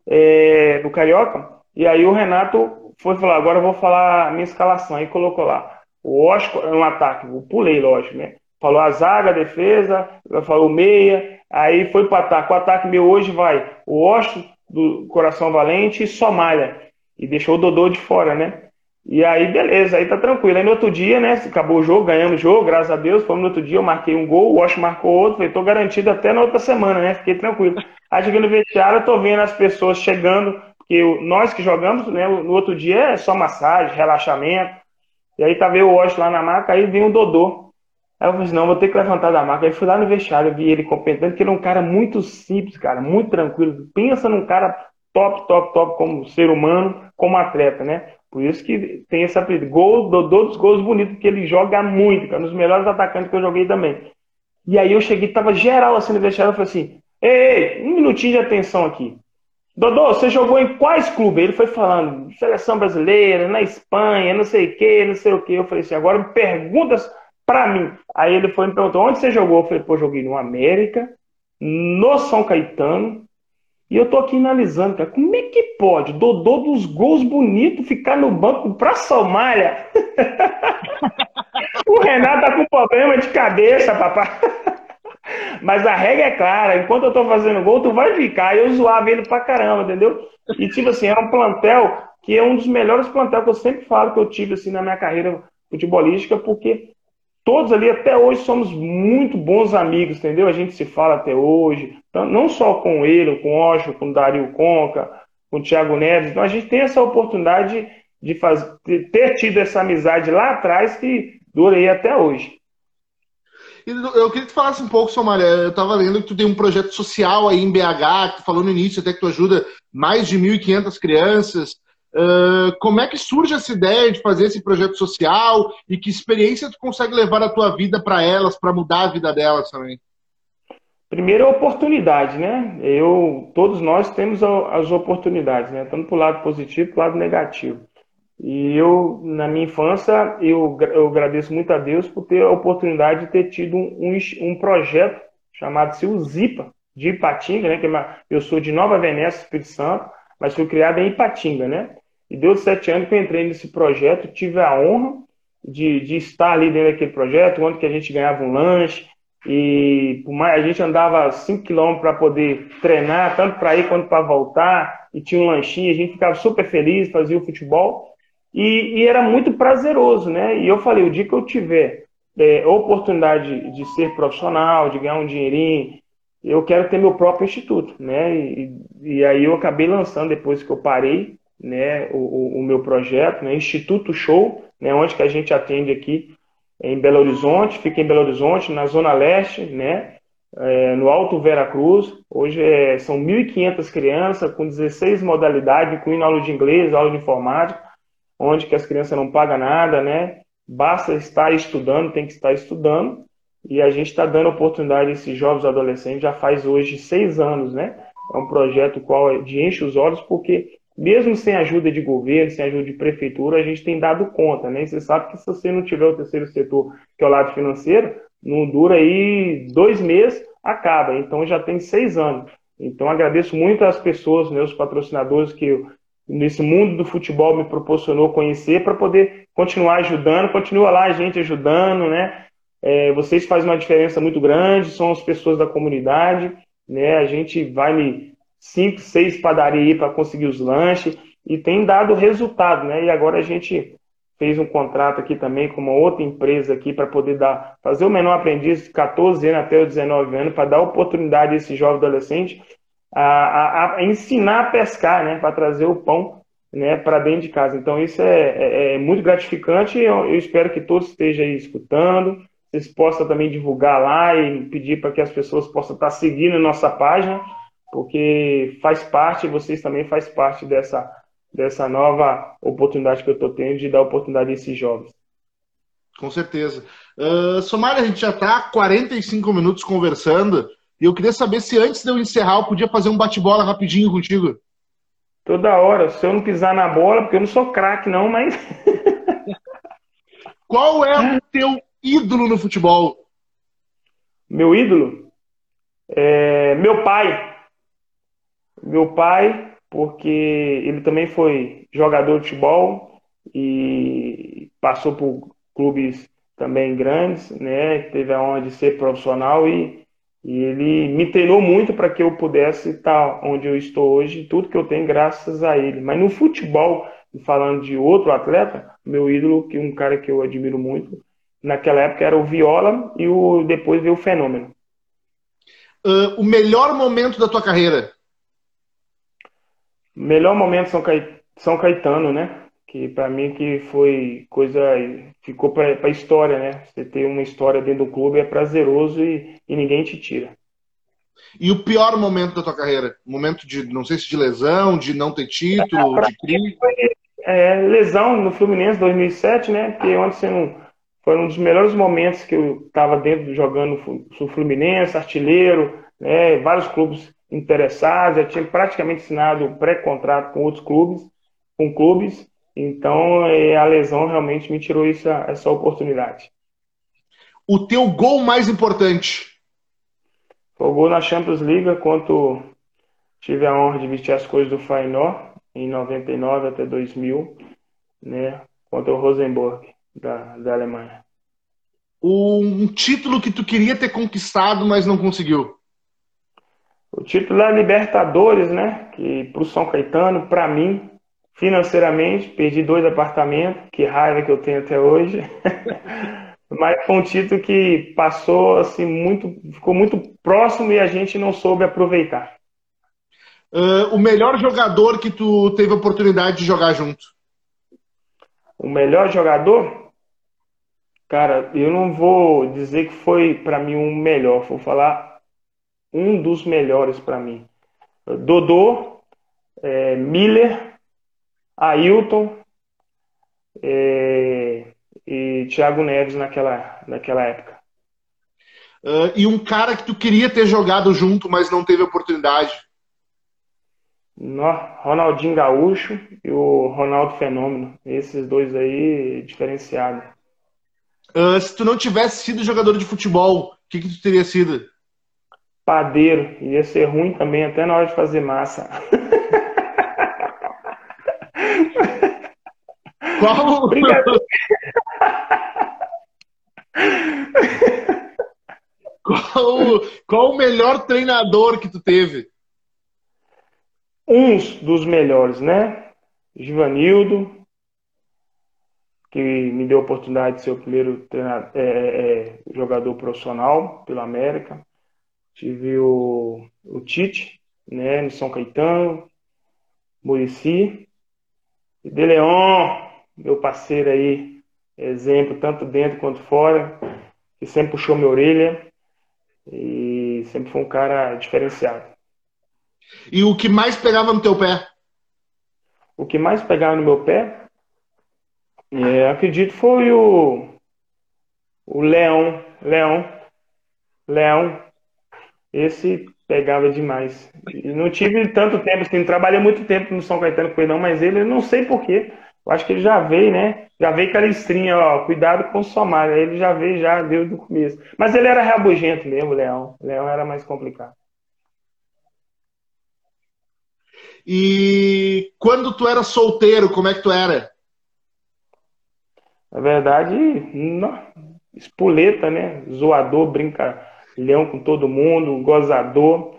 Speaker 2: é, do Carioca, e aí o Renato foi falar, agora eu vou falar a minha escalação. Aí colocou lá, o Oscar, no ataque, eu pulei, lógico, né? Falou a zaga, a defesa, falou meia, aí foi para o ataque. O ataque meu hoje vai o Oscar, do Coração Valente e Somália. E deixou o Dodô de fora, né? E aí, beleza, aí tá tranquilo. Aí no outro dia, né? Acabou o jogo, ganhamos o jogo, graças a Deus. Fomos no outro dia, eu marquei um gol, o Wash marcou outro. Falei, tô garantido até na outra semana, né? Fiquei tranquilo. Aí cheguei no vestiário, eu tô vendo as pessoas chegando, porque nós que jogamos, né? No outro dia é só massagem, relaxamento. E aí tava eu o Wash lá na maca, aí vem o Dodô. Aí eu falei assim, não, vou ter que levantar da maca. Aí fui lá no vestiário, vi ele completando, que ele é um cara muito simples, cara, muito tranquilo. Pensa num cara top, top, top como ser humano, como atleta, né? Por isso que tem esse apelido. Gol, Dodô dos gols bonitos, porque ele joga muito, cara. Um dos melhores atacantes que eu joguei também. E aí eu cheguei, tava geral assim no vestiário, eu falei assim, ei, ei, um minutinho de atenção aqui. Dodô, você jogou em quais clubes? Ele foi falando, seleção brasileira, na Espanha, não sei o que, não sei o que. Eu falei assim, agora perguntas para mim. Aí ele foi me perguntou, onde você jogou? Eu falei, pô, joguei no América, no São Caetano, e eu tô aqui analisando, cara, como é que pode Dodô dos gols bonitos ficar no banco pra Somália? o Renato tá com problema de cabeça, papai. Mas a regra é clara, enquanto eu tô fazendo gol, tu vai ficar. Eu zoava ele pra caramba, entendeu? E tipo assim, era um plantel que é um dos melhores plantéis que eu sempre falo que eu tive assim na minha carreira futebolística, porque todos ali até hoje somos muito bons amigos, entendeu? A gente se fala até hoje, não só com ele, com o Osho, com o Dario Conca, com o Thiago Neves. Então a gente tem essa oportunidade de fazer, ter tido essa amizade lá atrás que durei até hoje.
Speaker 1: Eu queria que tu falasse um pouco, Somália. Eu estava lendo que tu tem um projeto social aí em BH, que tu falou no início até que tu ajuda mais de 1.500 crianças. Uh, como é que surge essa ideia de fazer esse projeto social e que experiência tu consegue levar a tua vida para elas, para mudar a vida delas também?
Speaker 2: Primeiro, a oportunidade, né? Eu, todos nós temos as oportunidades, né? Tanto para o lado positivo para o lado negativo. E eu, na minha infância, eu, eu agradeço muito a Deus por ter a oportunidade de ter tido um, um, projeto chamado-se o ZIPA, de Ipatinga, né? Que é eu sou de Nova Venécia, Espírito Santo, mas fui criado em Ipatinga, né? E deu sete anos que eu entrei nesse projeto, tive a honra de, de estar ali dentro daquele projeto, onde que a gente ganhava um lanche, e por mais, a gente andava 5 quilômetros para poder treinar, tanto para ir quanto para voltar, e tinha um lanchinho, a gente ficava super feliz, fazia o futebol, e, e, era muito prazeroso, né? E eu falei, o dia que eu tiver é, oportunidade de ser profissional, de ganhar um dinheirinho, eu quero ter meu próprio instituto, né? E, e aí eu acabei lançando, depois que eu parei, né, o, o, meu projeto, né, Instituto Show, né, onde que a gente atende aqui em Belo Horizonte, fica em Belo Horizonte, na Zona Leste, né, é, no Alto Vera Cruz. Hoje é, são 1.500 crianças com 16 modalidades, incluindo aula de inglês, aula de informática, onde que as crianças não pagam nada, né? Basta estar estudando, tem que estar estudando. E a gente está dando oportunidade a esses jovens adolescentes já faz hoje seis anos, né? É um projeto qual é de enche os olhos, porque mesmo sem ajuda de governo, sem ajuda de prefeitura, a gente tem dado conta, né? E você sabe que se você não tiver o terceiro setor, que é o lado financeiro, não dura aí dois meses, acaba. Então já tem seis anos. Então agradeço muito às pessoas, meus patrocinadores, que nesse mundo do futebol me proporcionou conhecer para poder continuar ajudando. Continua lá a gente ajudando, né? É, vocês fazem uma diferença muito grande, são as pessoas da comunidade, né? A gente vai me cinco, seis padarias para conseguir os lanches e tem dado resultado, né? E agora a gente fez um contrato aqui também com uma outra empresa aqui para poder dar, fazer o menor aprendiz de 14 anos até os 19 anos, para dar oportunidade a esse jovem adolescente a, a, a ensinar a pescar, né? Para trazer o pão né, para dentro de casa. Então isso é, é, é muito gratificante eu, eu, espero que todos estejam aí escutando, vocês possam também divulgar lá e pedir para que as pessoas possam estar seguindo a nossa página porque faz parte, vocês também faz parte dessa, dessa nova oportunidade que eu estou tendo de dar oportunidade a esses jovens.
Speaker 1: Com certeza. Uh, Somália, a gente já está 45 minutos conversando e eu queria saber se antes de eu encerrar eu podia fazer um bate-bola rapidinho contigo.
Speaker 2: Toda hora. Se eu não pisar na bola, porque eu não sou craque não, mas...
Speaker 1: Qual é o teu ídolo no futebol?
Speaker 2: Meu ídolo? É meu pai. Meu pai, porque ele também foi jogador de futebol e passou por clubes também grandes, né? Teve a honra de ser profissional e, e ele me treinou muito para que eu pudesse estar onde eu estou hoje, tudo que eu tenho graças a ele. Mas no futebol, falando de outro atleta, meu ídolo, que um cara que eu admiro muito, naquela época era o Viola e o depois veio o Fenômeno.
Speaker 1: Uh, o melhor momento da tua carreira?
Speaker 2: Melhor momento São, São Caetano, né? Que para mim que foi coisa ficou para a história, né? Você ter uma história dentro do clube é prazeroso e, e ninguém te tira.
Speaker 1: E o pior momento da tua carreira? Momento de, não sei se de lesão, de não ter título, é, de crime?
Speaker 2: Foi, é, lesão no Fluminense 2007, né? Que onde você não foi um dos melhores momentos que eu estava dentro jogando no Fluminense, artilheiro, né? Vários clubes interessados, já tinha praticamente assinado pré-contrato com outros clubes, com clubes. Então é, a lesão realmente me tirou essa, essa oportunidade.
Speaker 1: O teu gol mais importante?
Speaker 2: Foi o gol na Champions League, quando tive a honra de vestir as coisas do Feyenoord em 99 até 2000, né, contra o Rosenborg, da, da Alemanha.
Speaker 1: Um título que tu queria ter conquistado, mas não conseguiu?
Speaker 2: O título da Libertadores, né, que para o São Caetano, para mim, financeiramente, perdi dois apartamentos, que raiva que eu tenho até hoje. mas foi um título que passou assim muito, ficou muito próximo e a gente não soube aproveitar.
Speaker 1: Uh, o melhor jogador que tu teve a oportunidade de jogar junto?
Speaker 2: O melhor jogador? Cara, eu não vou dizer que foi para mim um melhor, vou falar um dos melhores para mim. Dodô, é, Miller, Ailton é, e Thiago Neves naquela, naquela época.
Speaker 1: Uh, e um cara que tu queria ter jogado junto, mas não teve oportunidade?
Speaker 2: No, Ronaldinho Gaúcho e o Ronaldo Fenômeno. Esses dois aí, diferenciados.
Speaker 1: Uh, se tu não tivesse sido jogador de futebol, o que, que tu teria sido?
Speaker 2: Padeiro. Ia ser ruim também, até na hora de fazer massa.
Speaker 1: Qual? qual, qual o melhor treinador que tu teve?
Speaker 2: uns dos melhores, né? Givanildo, que me deu a oportunidade de ser o primeiro treinador, é, é, é, jogador profissional pelo América. Tive o, o Tite, né, no São Caetano, Murici, e De Leon, meu parceiro aí, exemplo, tanto dentro quanto fora, que sempre puxou minha orelha e sempre foi um cara diferenciado.
Speaker 1: E o que mais pegava no teu pé?
Speaker 2: O que mais pegava no meu pé, é, acredito, foi o, o Leão. Leão. Leão. Esse pegava demais. E não tive tanto tempo, assim, trabalhei muito tempo no São Caetano com ele, não, mas ele, eu não sei porquê. Eu acho que ele já veio, né? Já veio aquela estrinha, ó, cuidado com o Somália. Ele já veio, já desde o começo. Mas ele era rabugento mesmo, o Leão. O Leão era mais complicado.
Speaker 1: E quando tu era solteiro, como é que tu era?
Speaker 2: Na verdade, não, espoleta, né? Zoador, brincalhão com todo mundo, gozador.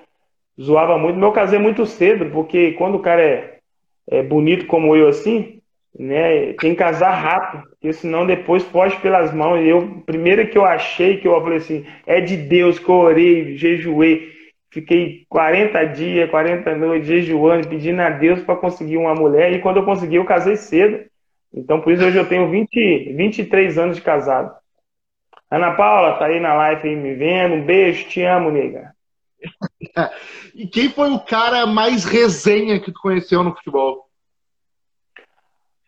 Speaker 2: Zoava muito. Meu casei muito cedo, porque quando o cara é, é bonito como eu assim, né? Tem que casar rápido, porque senão depois foge pelas mãos. Eu, primeiro que eu achei, que eu falei assim, é de Deus que eu orei, jejuei. Fiquei 40 dias, 40 noites jejuando, pedindo a Deus para conseguir uma mulher. E quando eu consegui, eu casei cedo. Então, por isso, hoje eu tenho 20, 23 anos de casado. Ana Paula, tá aí na live aí me vendo. Um beijo, te amo, nega.
Speaker 1: e quem foi o cara mais resenha que tu conheceu no futebol?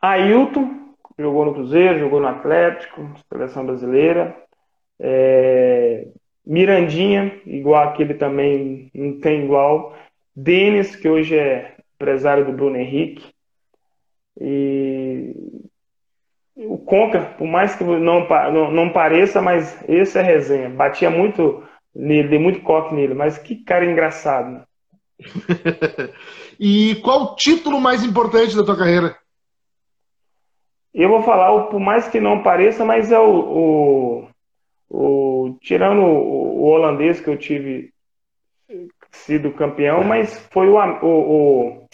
Speaker 2: Ailton, jogou no Cruzeiro, jogou no Atlético, seleção brasileira. É, Mirandinha, igual aquele também, não tem igual. Denis, que hoje é empresário do Bruno Henrique. E o Conca, por mais que não, não, não pareça, mas esse é resenha. Batia muito nele, dei muito coque nele, mas que cara engraçado.
Speaker 1: e qual o título mais importante da tua carreira?
Speaker 2: Eu vou falar, por mais que não pareça, mas é o, o, o tirando o, o, holandês que eu tive sido campeão, mas foi o, o,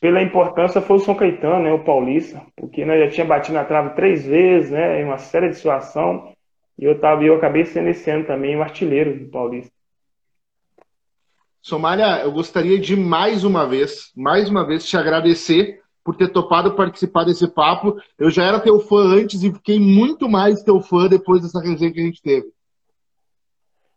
Speaker 2: pela importância foi o São Caetano, né, o Paulista, porque nós já tinha batido na trave três vezes, né, em uma série de situação, e eu tava, eu acabei sendo esse ano também o artilheiro do Paulista.
Speaker 1: Somália, eu gostaria de mais uma vez, mais uma vez te agradecer por ter topado participar desse papo. Eu já era teu fã antes e fiquei muito mais teu fã depois dessa resenha que a gente teve.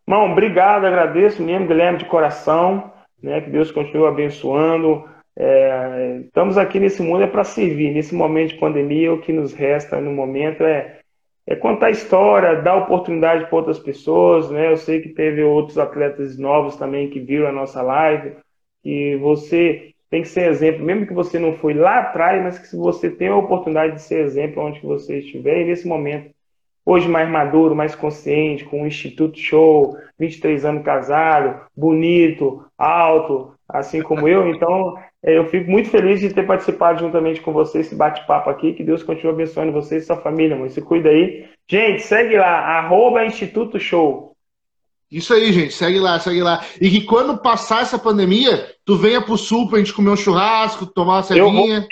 Speaker 2: Irmão, obrigado, agradeço mesmo, Guilherme, de coração, né? Que Deus continue abençoando. É, estamos aqui nesse mundo é para servir. Nesse momento de pandemia, o que nos resta no momento é, é contar história, dar oportunidade para outras pessoas. Né? Eu sei que teve outros atletas novos também que viram a nossa live. E você tem que ser exemplo, mesmo que você não foi lá atrás, mas que você tem a oportunidade de ser exemplo onde você estiver. E nesse momento, hoje mais maduro, mais consciente, com o Instituto Show, 23 anos casado, bonito, alto, assim como eu. Então, é, eu fico muito feliz de ter participado juntamente com vocês esse bate-papo aqui. Que Deus continue abençoando vocês e sua família, amor. Se cuida aí. Gente, segue lá, arroba Instituto Show.
Speaker 1: Isso aí, gente. Segue lá, segue lá. E que quando passar essa pandemia, tu venha pro sul pra gente comer um churrasco, tomar uma cervinha.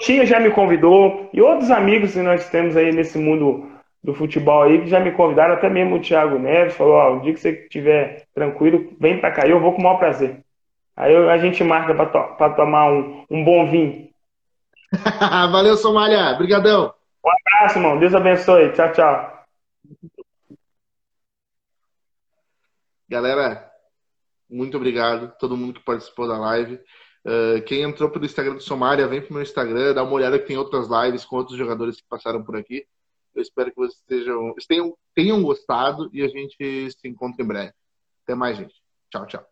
Speaker 2: O Tinha já me convidou, e outros amigos que nós temos aí nesse mundo do futebol aí, que já me convidaram, até mesmo o Thiago Neves, falou, ó, o dia que você estiver tranquilo, vem pra cá, eu vou com o maior prazer. Aí a gente marca pra, to pra tomar um, um bom vinho.
Speaker 1: Valeu, Somália. Obrigadão.
Speaker 2: Um abraço, irmão. Deus abençoe. Tchau, tchau.
Speaker 1: Galera, muito obrigado. Todo mundo que participou da live. Uh, quem entrou pelo Instagram do Somália, vem pro meu Instagram, dá uma olhada que tem outras lives com outros jogadores que passaram por aqui. Eu espero que vocês tenham, tenham, tenham gostado e a gente se encontra em breve. Até mais, gente. Tchau, tchau.